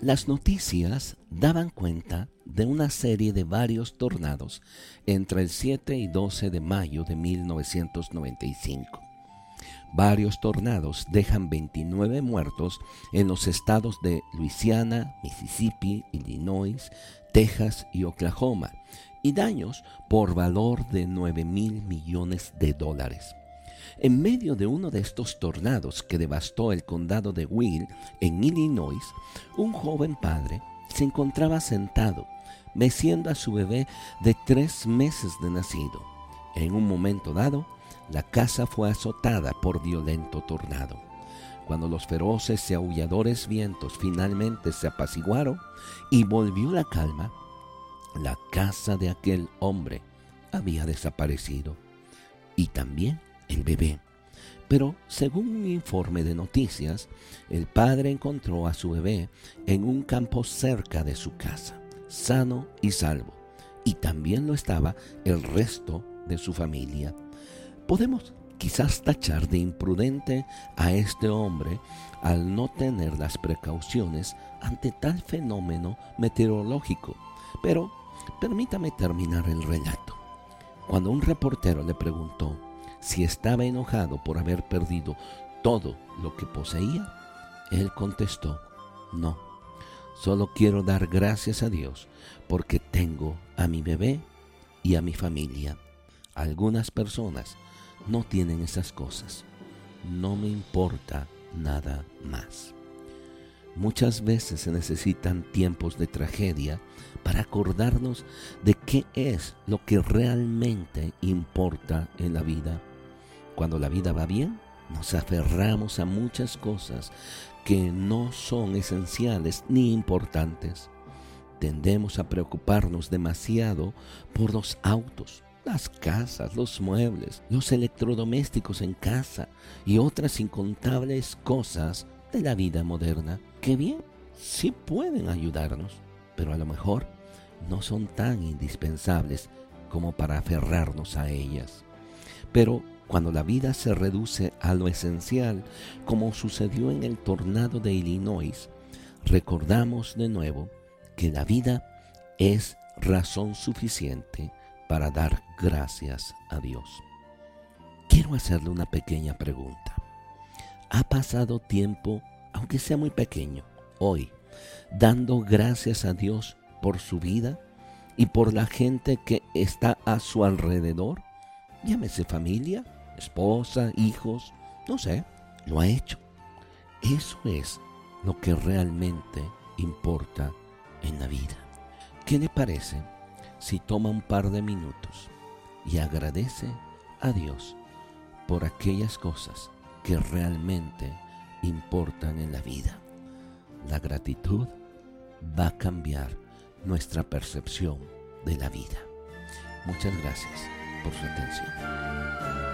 Las noticias daban cuenta de una serie de varios tornados entre el 7 y 12 de mayo de 1995. Varios tornados dejan 29 muertos en los estados de Luisiana, Mississippi, Illinois, Texas y Oklahoma, y daños por valor de 9 mil millones de dólares. En medio de uno de estos tornados que devastó el condado de Will, en Illinois, un joven padre se encontraba sentado, meciendo a su bebé de tres meses de nacido. En un momento dado, la casa fue azotada por violento tornado. Cuando los feroces y aulladores vientos finalmente se apaciguaron y volvió la calma, la casa de aquel hombre había desaparecido. Y también el bebé. Pero según un informe de noticias, el padre encontró a su bebé en un campo cerca de su casa, sano y salvo. Y también lo estaba el resto de su familia. Podemos quizás tachar de imprudente a este hombre al no tener las precauciones ante tal fenómeno meteorológico. Pero permítame terminar el relato. Cuando un reportero le preguntó si estaba enojado por haber perdido todo lo que poseía, él contestó, no, solo quiero dar gracias a Dios porque tengo a mi bebé y a mi familia. Algunas personas no tienen esas cosas. No me importa nada más. Muchas veces se necesitan tiempos de tragedia para acordarnos de qué es lo que realmente importa en la vida. Cuando la vida va bien, nos aferramos a muchas cosas que no son esenciales ni importantes. Tendemos a preocuparnos demasiado por los autos, las casas, los muebles, los electrodomésticos en casa y otras incontables cosas de la vida moderna que bien, sí pueden ayudarnos, pero a lo mejor no son tan indispensables como para aferrarnos a ellas. Pero cuando la vida se reduce a lo esencial, como sucedió en el tornado de Illinois, recordamos de nuevo que la vida es razón suficiente para dar gracias a Dios. Quiero hacerle una pequeña pregunta. ¿Ha pasado tiempo, aunque sea muy pequeño, hoy, dando gracias a Dios por su vida y por la gente que está a su alrededor? Llámese familia, esposa, hijos, no sé, lo ha hecho. Eso es lo que realmente importa en la vida. ¿Qué le parece si toma un par de minutos y agradece a Dios por aquellas cosas que realmente importan en la vida. La gratitud va a cambiar nuestra percepción de la vida. Muchas gracias por su atención.